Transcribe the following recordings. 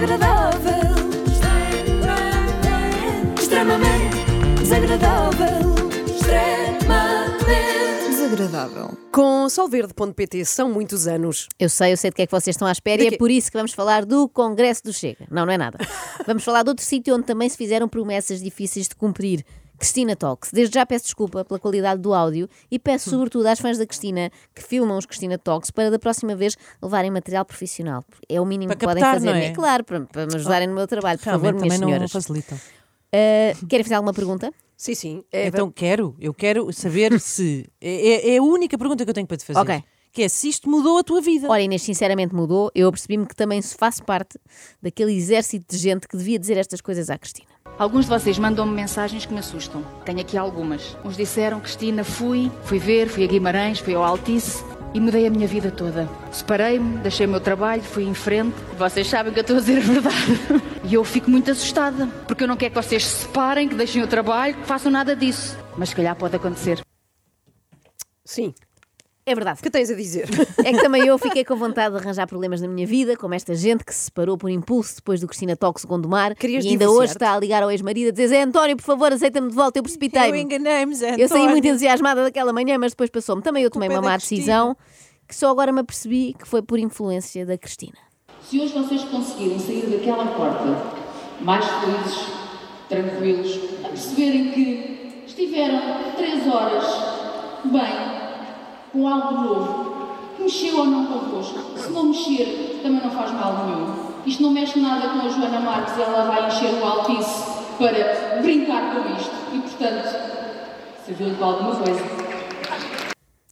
desagradável. Extremamente, extremamente desagradável. Extremamente desagradável. Com solverde.pt são muitos anos. Eu sei, eu sei de que é que vocês estão à espera e é por isso que vamos falar do Congresso do Chega. Não, não é nada. Vamos falar de outro sítio onde também se fizeram promessas difíceis de cumprir. Cristina Talks. Desde já peço desculpa pela qualidade do áudio e peço sobretudo às fãs da Cristina que filmam os Cristina Talks para da próxima vez levarem material profissional. É o mínimo Para que podem captar, fazer. não é? Claro, para, para me ajudarem no meu trabalho, por favor, minhas também não senhoras. facilitam. Uh, querem fazer alguma pergunta? Sim, sim. É, Então quero, eu quero saber se. É, é a única pergunta que eu tenho para te fazer. Ok. Que é se isto mudou a tua vida. Ora, Inês, sinceramente mudou. Eu apercebi-me que também faço parte daquele exército de gente que devia dizer estas coisas à Cristina. Alguns de vocês mandam-me mensagens que me assustam. Tenho aqui algumas. Uns disseram, Cristina, fui, fui ver, fui a Guimarães, fui ao Altice e mudei a minha vida toda. Separei-me, deixei o meu trabalho, fui em frente. Vocês sabem que eu estou a dizer a verdade. E eu fico muito assustada, porque eu não quero que vocês se separem, que deixem o trabalho, que façam nada disso. Mas se calhar pode acontecer. Sim. É verdade. O que tens a dizer? É que também eu fiquei com vontade de arranjar problemas na minha vida, como esta gente que se separou por impulso depois do Cristina Talks Gondomar Querias e ainda hoje está a ligar ao ex-marido a dizer Zé António, por favor, aceita-me de volta, eu eu precipitei-me. enganei-me, Zé Eu saí António. muito entusiasmada daquela manhã, mas depois passou-me. Também eu tomei uma é má decisão que só agora me apercebi que foi por influência da Cristina. Se hoje vocês conseguirem sair daquela porta mais felizes, tranquilos, a perceberem que estiveram três horas bem, com algo novo, mexeu ou não convosco, se não mexer, também não faz mal nenhum. Isto não mexe nada com a Joana Marques, ela vai encher o Altice para brincar com isto. E, portanto, serviu-lhe para alguma coisa.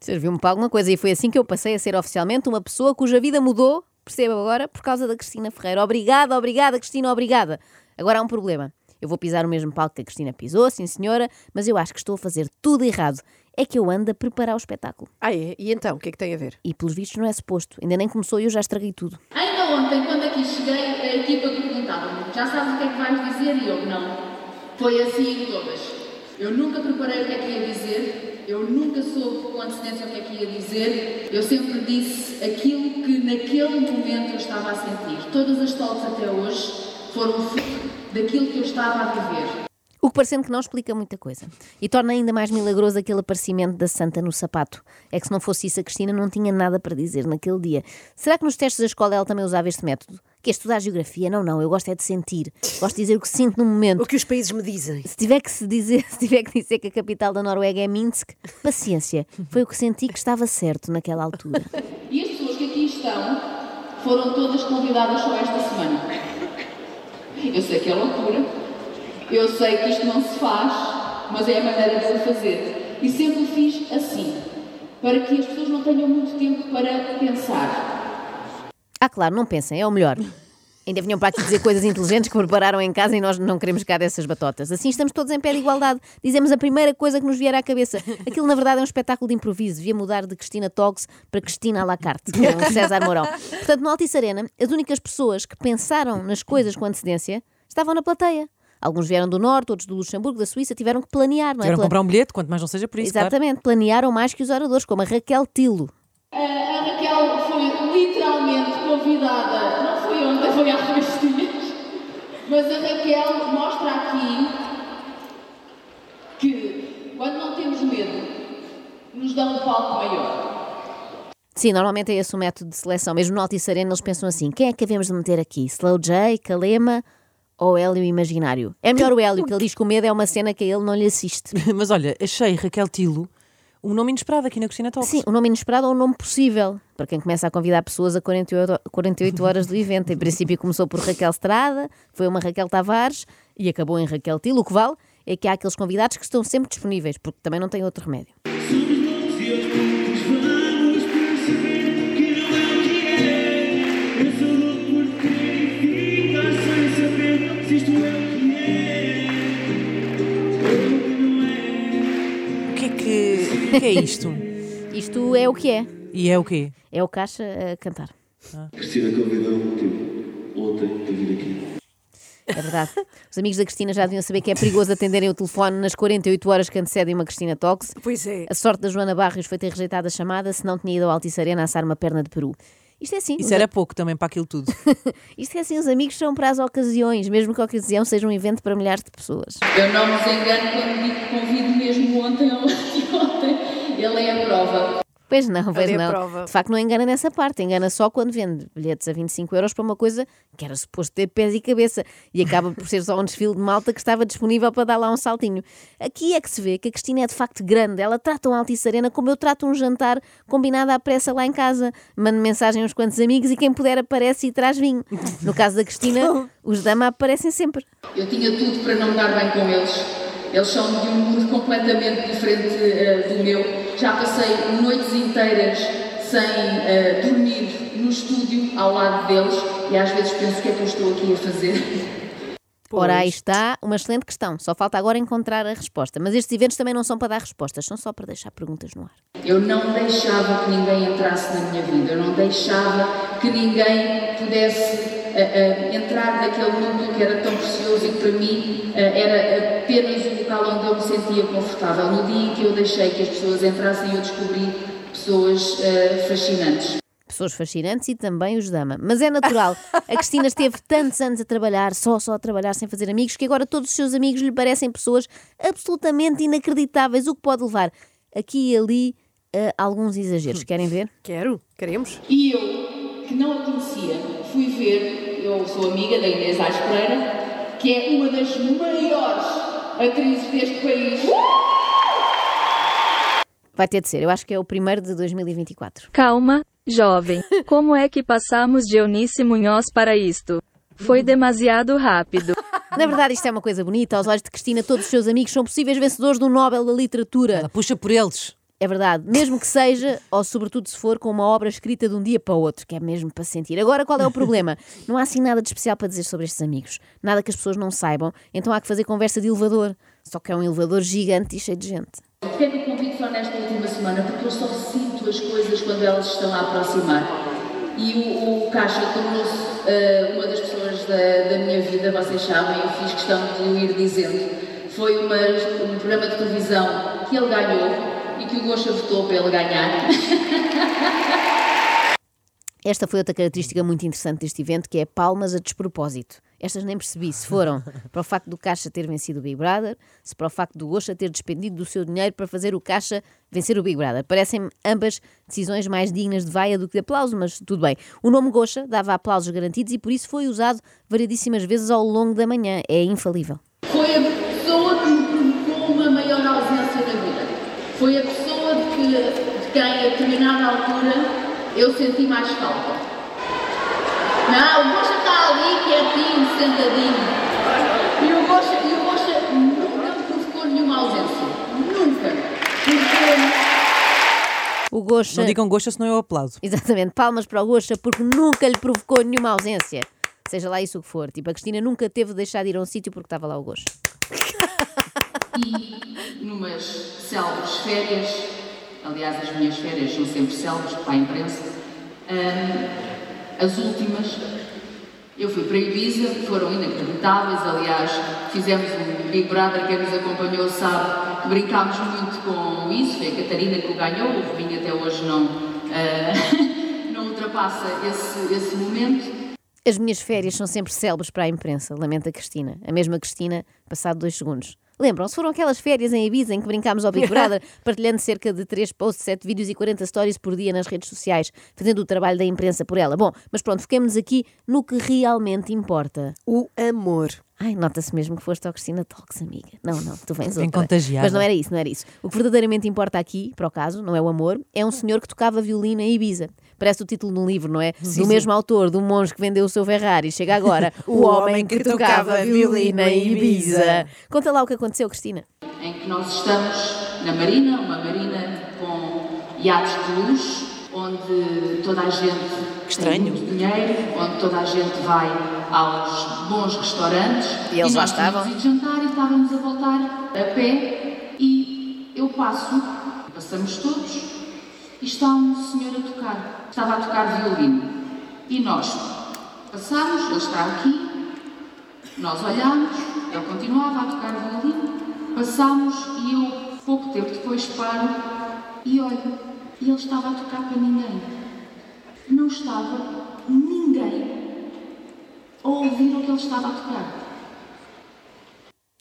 Serviu-me para alguma coisa e foi assim que eu passei a ser oficialmente uma pessoa cuja vida mudou, perceba agora, por causa da Cristina Ferreira. Obrigada, obrigada, Cristina, obrigada. Agora há um problema. Eu vou pisar o mesmo palco que a Cristina pisou, sim senhora, mas eu acho que estou a fazer tudo errado. É que eu ando a preparar o espetáculo. ah, é? E então? O que é que tem a ver? E pelos vistos não é suposto. Ainda nem começou e eu já estraguei tudo. Ainda ontem, quando aqui cheguei, a equipa perguntava-me: já sabes o que é que vais dizer? E eu, não. Foi assim em todas. Eu nunca preparei o que é que ia dizer, eu nunca soube com antecedência o que é que ia dizer, eu sempre disse aquilo que naquele momento eu estava a sentir. Todas as talks até hoje foram fruto daquilo que eu estava a viver. O que parecendo que não explica muita coisa. E torna ainda mais milagroso aquele aparecimento da Santa no sapato. É que se não fosse isso, a Cristina não tinha nada para dizer naquele dia. Será que nos testes da escola ela também usava este método? Que é estudar geografia? Não, não, eu gosto é de sentir. Gosto de dizer o que sinto no momento. O que os países me dizem? Se tiver que se dizer, se tiver que dizer que a capital da Noruega é Minsk, paciência. Foi o que senti que estava certo naquela altura. E as pessoas que aqui estão foram todas convidadas só esta semana. Eu sei que é loucura, eu sei que isto não se faz, mas é a maneira de se fazer. E sempre o fiz assim, para que as pessoas não tenham muito tempo para pensar. Ah, claro, não pensem, é o melhor. Ainda vinham para aqui dizer coisas inteligentes que prepararam em casa e nós não queremos cá dessas batotas. Assim estamos todos em pé de igualdade. Dizemos a primeira coisa que nos vier à cabeça. Aquilo, na verdade, é um espetáculo de improviso. Devia mudar de Cristina Talks para Cristina à la carte, com César Mourão. Portanto, no Altice Arena, as únicas pessoas que pensaram nas coisas com antecedência estavam na plateia. Alguns vieram do Norte, outros do Luxemburgo, da Suíça, tiveram que planear, não é? Tiveram Pla- comprar um bilhete, quanto mais não seja por isso. claro. Exatamente, planearam mais que os oradores, como a Raquel Tilo. A, a Raquel foi literalmente convidada, não foi ontem, foi há dois dias, mas a Raquel mostra aqui que quando não temos medo, nos dá um palco maior. Sim, normalmente é esse o método de seleção. Mesmo no Altice Arena eles pensam assim, quem é que havemos de meter aqui? Slow J, Kalema ou Hélio Imaginário? É melhor o Hélio, que ele diz que o medo é uma cena que a ele não lhe assiste. Mas olha, achei Raquel Tilo um nome inesperado aqui na Cristina Talks. Sim, o nome inesperado ou o nome possível, para quem começa a convidar pessoas a 48, 48 horas do evento. Em princípio começou por Raquel Estrada, foi uma Raquel Tavares e acabou em Raquel Tilo. O que vale é que há aqueles convidados que estão sempre disponíveis, porque também não tem outro remédio. O que é que, o que é isto? Isto é o que é. E é o quê? É o Caixa a cantar. Cristina convidou-me, tipo, ontem para vir aqui. É verdade. Os amigos da Cristina já deviam saber que é perigoso atenderem o telefone nas 48 horas que antecedem uma Cristina Talks. Pois é. A sorte da Joana Barrios foi ter rejeitado a chamada, senão tinha ido ao Altice Arena assar uma perna de peru. Isto é assim. os Isso era pouco também para aquilo tudo. Isto é assim, os amigos são para as ocasiões, mesmo que a ocasião seja um evento para milhares de pessoas. Eu não nos engano quando digo que convido mesmo ontem ou anteontem. Ele é a prova. Pois não, pois não. prova. De facto, não engana nessa parte. Engana só quando vende bilhetes a 25 euros para uma coisa que era suposto ter pés e cabeça e acaba por ser só um desfile de malta que estava disponível para dar lá um saltinho. Aqui é que se vê que a Cristina é de facto grande. Ela trata um Altice Arena como eu trato um jantar combinado à pressa lá em casa. Mando mensagem a uns quantos amigos e quem puder aparece e traz vinho. No caso da Cristina, os dama aparecem sempre. Eu tinha tudo para não me dar bem com eles. Eles são de um mundo completamente diferente eh, do meu. Já passei noites inteiras sem eh, dormir no estúdio ao lado deles e às vezes penso o que é que eu estou aqui a fazer. Ora, aí está uma excelente questão. Só falta agora encontrar a resposta. Mas estes eventos também não são para dar respostas, são só para deixar perguntas no ar. Eu não deixava que ninguém entrasse na minha vida, eu não deixava que ninguém pudesse eh, entrar naquele mundo que era tão precioso e que para mim eh, era apenas o local onde eu me sentia confortável. No dia em que eu deixei que as pessoas entrassem, eu descobri pessoas fascinantes. Pessoas fascinantes e também os dama. Mas é natural. A Cristina esteve tantos anos a trabalhar, só, só a trabalhar, sem fazer amigos, que agora todos os seus amigos lhe parecem pessoas absolutamente inacreditáveis, o que pode levar aqui e ali a alguns exageros. Querem ver? Quero, queremos. E eu, que não a conhecia, fui ver, eu sou amiga da Inês Aires Pereira, que é uma das maiores atrizes deste país. Vai ter de ser. Eu acho que é o primeiro de 2024. Calma, jovem. Como é que passamos de Eunice Munhoz para isto? Foi demasiado rápido. Na verdade, isto é uma coisa bonita. Aos olhos de Cristina, todos os seus amigos são possíveis vencedores do Nobel da Literatura. Ela puxa por eles. É verdade, mesmo que seja, ou sobretudo se for com uma obra escrita de um dia para o outro, que é mesmo para sentir. Agora, qual é o problema? Não há assim nada de especial para dizer sobre estes amigos. Nada que as pessoas não saibam, então há que fazer conversa de elevador. Só que é um elevador gigante e cheio de gente. Porquê é que o convido só nesta última semana? Porque eu só sinto as coisas quando elas estão a aproximar. E o, o Caixa tornou-se eh, uma das pessoas da, da minha vida, vocês sabem, eu fiz questão de o ir dizendo. Foi uma, um programa de televisão que ele ganhou e que o Gosha votou para ele ganhar. Esta foi outra característica muito interessante deste evento, que é palmas a despropósito. Estas nem percebi se foram para o facto do Caixa ter vencido o Big Brother, se para o facto do Gosha ter despendido do seu dinheiro para fazer o Caixa vencer o Big Brother. Parecem-me ambas decisões mais dignas de vaia do que de aplauso, mas tudo bem. O nome Gosha dava aplausos garantidos e por isso foi usado variedíssimas vezes ao longo da manhã. É infalível. Foi a pessoa que me provocou uma maior ausência na vida. Foi a pessoa de, que, de quem, a determinada altura, eu senti mais falta. Não, o Gosha está ali, quietinho, sentadinho. E o Gosha, e o nunca me provocou nenhuma ausência. Nunca. Porque O Gosha. Não digam gosto, senão eu aplaudo. Exatamente, palmas para o Gosha porque nunca lhe provocou nenhuma ausência. Seja lá isso o que for. Tipo, a Cristina nunca teve de deixar de ir a um sítio porque estava lá o Gosha. e numas célebres férias, aliás, as minhas férias são sempre célebres para a imprensa, hum, as últimas, eu fui para Ibiza, foram inacreditáveis, aliás, fizemos um Big Brother, quem nos acompanhou sabe, brincámos muito com isso, foi a Catarina que o ganhou, o Rubinho até hoje não, ah, não ultrapassa esse, esse momento. As minhas férias são sempre célebres para a imprensa, lamenta a Cristina. A mesma Cristina, passado dois segundos. Lembram-se? Foram aquelas férias em Ibiza em que brincámos ao Big Brother, partilhando cerca de 3 posts, 7 vídeos e 40 stories por dia nas redes sociais, fazendo o trabalho da imprensa por ela. Bom, mas pronto, fiquemos aqui no que realmente importa. O amor. Ai, nota-se mesmo que foste ao Cristina Talks, amiga. Não, não, tu vens outra. contagiada. Mas não era isso, não era isso. O que verdadeiramente importa aqui, para o caso, não é o amor, é um senhor que tocava violino em Ibiza. Parece o título de um livro, não é? do mesmo autor, do monge que vendeu o seu Ferrari. Chega agora, o, homem que, tocava violino em Ibiza. Conta lá o que aconteceu, Cristina. em que nós estamos na Marina, uma marina com iates de luxo, onde toda a gente estranho. tem muito dinheiro, onde toda a gente vai aos bons restaurantes. E eles lá nós estavam? ido jantar e estávamos a voltar a pé e eu passo, passamos todos e está um senhor a tocar. Estava a tocar violino. E nós passamos, ele está aqui, nós olhámos, ele continuava a tocar violino, passámos e eu, pouco tempo depois, paro e olho. E ele estava a tocar para ninguém. não estava ninguém a ouvir o que ele estava a tocar.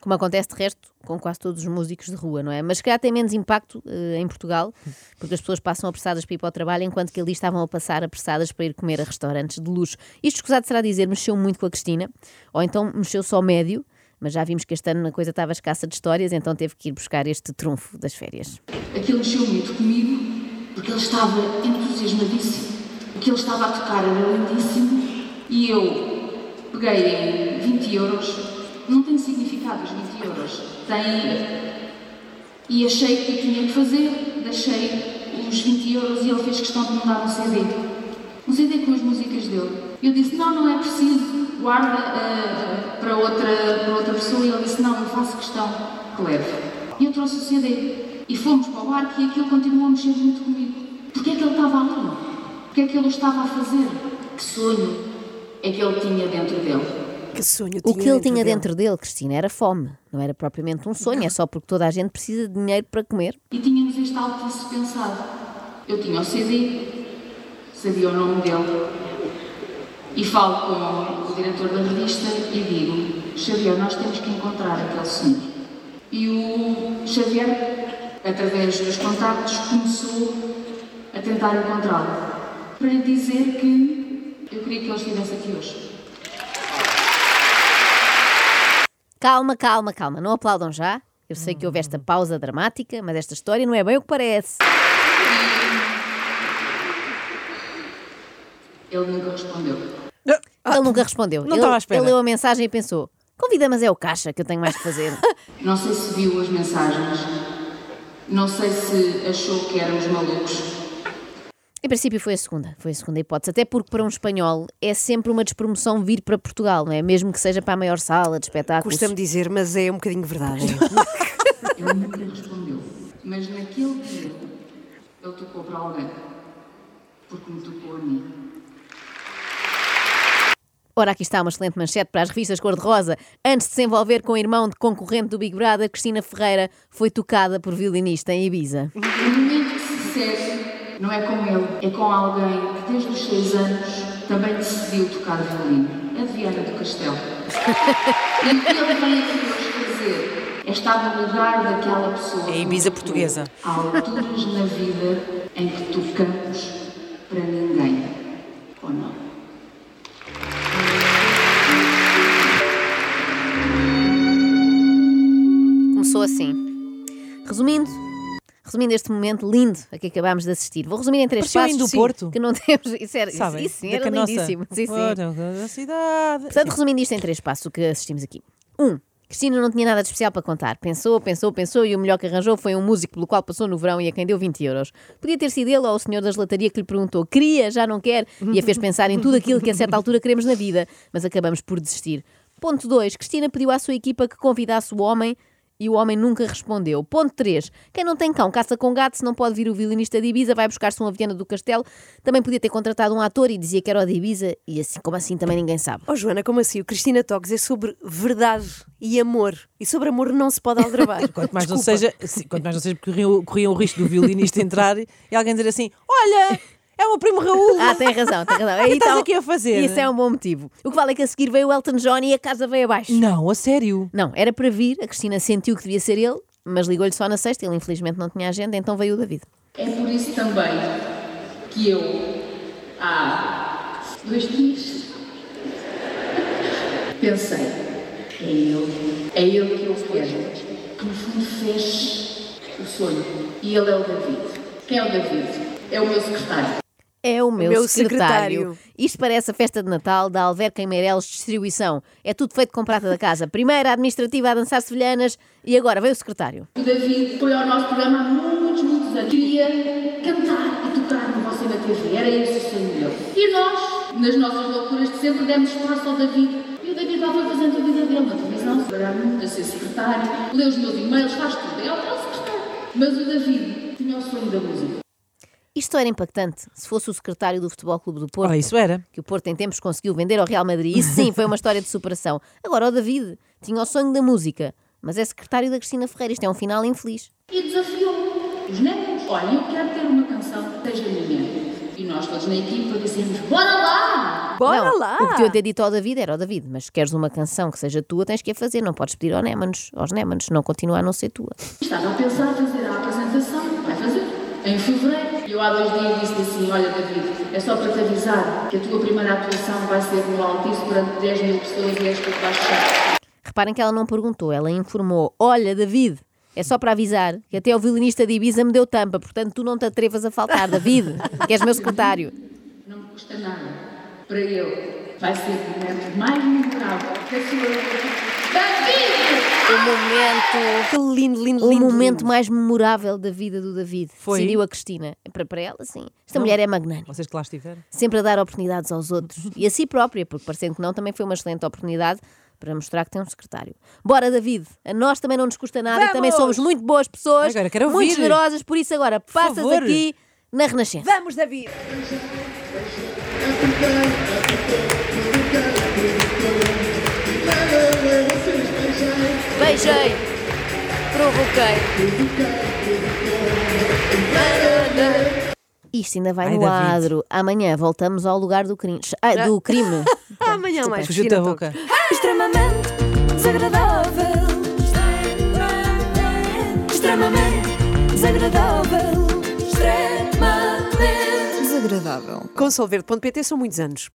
Como acontece de resto com quase todos os músicos de rua, não é? Mas se calhar tem menos impacto eh, em Portugal, porque as pessoas passam apressadas para ir para o trabalho, enquanto que ali estavam a passar apressadas para ir comer a restaurantes de luxo. Isto, escusado será dizer, mexeu muito com a Cristina, ou então mexeu só médio, mas já vimos que este ano a coisa estava escassa de histórias, então teve que ir buscar este trunfo das férias. Aquilo mexeu muito comigo, porque ele estava entusiasmadíssimo. O que ele estava a tocar era lindíssimo e eu peguei em 20 euros. Não tem significado os 20 euros. Tem. E achei que tinha que fazer. Deixei os 20 euros e ele fez questão de me dar um CD. Um CD com as músicas dele. Eu disse: Não, não é preciso. Guarda uh, para, outra, para outra pessoa. E ele disse: Não, não faço questão que leve. E eu trouxe o CD. E fomos para o barco e aquilo continuou a mexer muito comigo. Porquê é que ele estava ali? Porquê é que ele o estava a fazer? Que sonho é que ele tinha dentro dele? Que sonho O que ele tinha dele? dentro dele, Cristina, era fome. Não era propriamente um sonho, é só porque toda a gente precisa de dinheiro para comer. E tínhamos este Altice pensado. Eu tinha o CD, sabia o nome dele, e falo com o diretor da revista e digo: Xavier, nós temos que encontrar aquele senhor. E o Xavier, através dos contactos, começou a tentar encontrá-lo. Para lhe dizer que eu queria que ele estivesse aqui hoje. Calma, calma, calma, não aplaudam já. Eu sei que houve esta pausa dramática, mas esta história não é bem o que parece. Ele nunca respondeu. Ele nunca respondeu. não ele, estava à espera. ele leu a mensagem e pensou: convida, mas é o caixa que eu tenho mais que fazer. Não sei se viu as mensagens, não sei se achou que éramos malucos. Em princípio foi a segunda, foi a segunda hipótese, até porque para um espanhol é sempre uma despromoção vir para Portugal, não é? Mesmo que seja para a maior sala de espetáculos. Custa-me dizer, mas é um bocadinho verdade. Ele nunca respondeu. Mas naquele dia, ele tocou para alguém. Porque me tocou a mim. Ora, aqui está uma excelente manchete para as revistas cor-de-rosa. Antes de se envolver com o irmão de concorrente do Big Brother, Cristina Ferreira foi tocada por violinista em Ibiza. O momento que se segue não é com ele, é com alguém que desde os seis anos também decidiu tocar violino. É de Viana do Castelo. e o que ele vem aqui hoje fazer é estar no lugar daquela pessoa. É a Ibiza portuguesa. Há alturas na vida em que tocamos para ninguém. Ou não? Começou assim. Resumindo, resumindo este momento lindo a que acabámos de assistir, vou resumir em três Parecia o passos do Porto. que não temos. Isso, era, Sabem? isso sim, era lindíssimo. Sim, sim. Da cidade. Portanto, resumindo isto em três passos, o que assistimos aqui. Um, Cristina não tinha nada de especial para contar. Pensou, pensou, pensou e o melhor que arranjou foi um músico pelo qual passou no verão e a quem deu 20 euros. Podia ter sido ele ou o senhor da gelataria que lhe perguntou queria, já não quer, e a fez pensar em tudo aquilo que a certa altura queremos na vida, mas acabamos por desistir. Ponto 2. Cristina pediu à sua equipa que convidasse o homem e o homem nunca respondeu. Ponto 3. Quem não tem cão caça com gato, se não pode vir o violinista de Ibiza, vai buscar-se um Aviana do Castelo. Também podia ter contratado um ator e dizia que era o de Ibiza, e assim como assim também ninguém sabe. Oh Joana, como assim? O Cristina Toques é sobre verdade e amor. E sobre amor não se pode aldrabar. Quanto mais, não seja, sim, quanto mais não seja porque corriam, corriam o risco do violinista entrar e alguém dizer assim: Olha, é o meu primo Raul. Ah, tem razão, tem razão. O que Aí estás tá- aqui a fazer? Isso é um bom motivo. O que vale é que a seguir veio o Elton John e a casa veio abaixo. Não, a sério. Não, era para vir, a Cristina sentiu que devia ser ele, mas ligou-lhe só na sexta, ele infelizmente não tinha agenda, então veio o David. É por isso também que eu, há dois dias, pensei: é ele, é ele que eu quero, que no fundo fez o sonho. E ele é o David. Quem é o David? É o meu secretário. É o meu, meu secretário. secretário. Isto parece a festa de Natal da Alverca em Meireles Distribuição. É tudo feito com prata da casa. Primeiro a administrativa a dançar sevilhanas e agora veio o secretário. O David foi ao nosso programa há muitos, muitos anos. Queria cantar e tocar no Você na TV. Era esse o sonho dele. E nós, nas nossas loucuras de sempre, demos espaço ao David. E o David lá foi fazendo a vida dele na televisão, trabalhar muito, a ser secretário, lê os meus e-mails, faz tudo. É o é o secretário. Mas o David tinha o sonho da música. Isto era impactante. Se fosse o secretário do Futebol Clube do Porto, Ora, isso era. que o Porto em tempos conseguiu vender ao Real Madrid. Isso sim, foi uma história de superação. Agora, o David tinha o sonho da música, mas é secretário da Cristina Ferreira. Isto é um final infeliz. E desafiou os netos. Olha, eu quero ter uma canção que seja minha. E nós todos na equipa dissemos: Bora lá! Bora não, lá! O que eu ter dito ao David era ao David, mas se queres uma canção que seja tua, tens que a fazer. Não podes pedir ao Némanos, aos Némanos, não continua a não ser tua. Estava a pensar fazer a apresentação. Vai fazer. Em fevereiro. E eu há dois dias disse assim: Olha, David, é só para te avisar que a tua primeira atuação vai ser no Altice durante 10 mil pessoas e és tu que vais fechar. Reparem que ela não perguntou, ela informou: Olha, David, é só para avisar que até o violinista de Ibiza me deu tampa, portanto tu não te atrevas a faltar, David, que és meu secretário. Não me custa nada. Para ele, vai ser o momento mais memorável da sua David! O momento. Que lindo, lindo, O lindo. momento lindo. mais memorável da vida do David. Foi? Decidiu a Cristina. Para, para ela, sim. Esta mulher é magnânima. Vocês que lá estiveram. Sempre a dar oportunidades aos outros. E a si própria, porque parecendo que não, também foi uma excelente oportunidade para mostrar que tem um secretário. Bora, David. A nós também não nos custa nada e também Vamos! somos muito boas pessoas, Agora quero muito generosas, por isso agora passas favor. aqui na Renascença. Vamos, David! Beijei, provoquei. Isto ainda vai Ai, no David. adro. Amanhã voltamos ao lugar do crime. Ah, do crime. Amanhã mais. Fugiu da Cristina boca. extremamente desagradável. Extremamente desagradável. Extremamente desagradável. São muitos anos.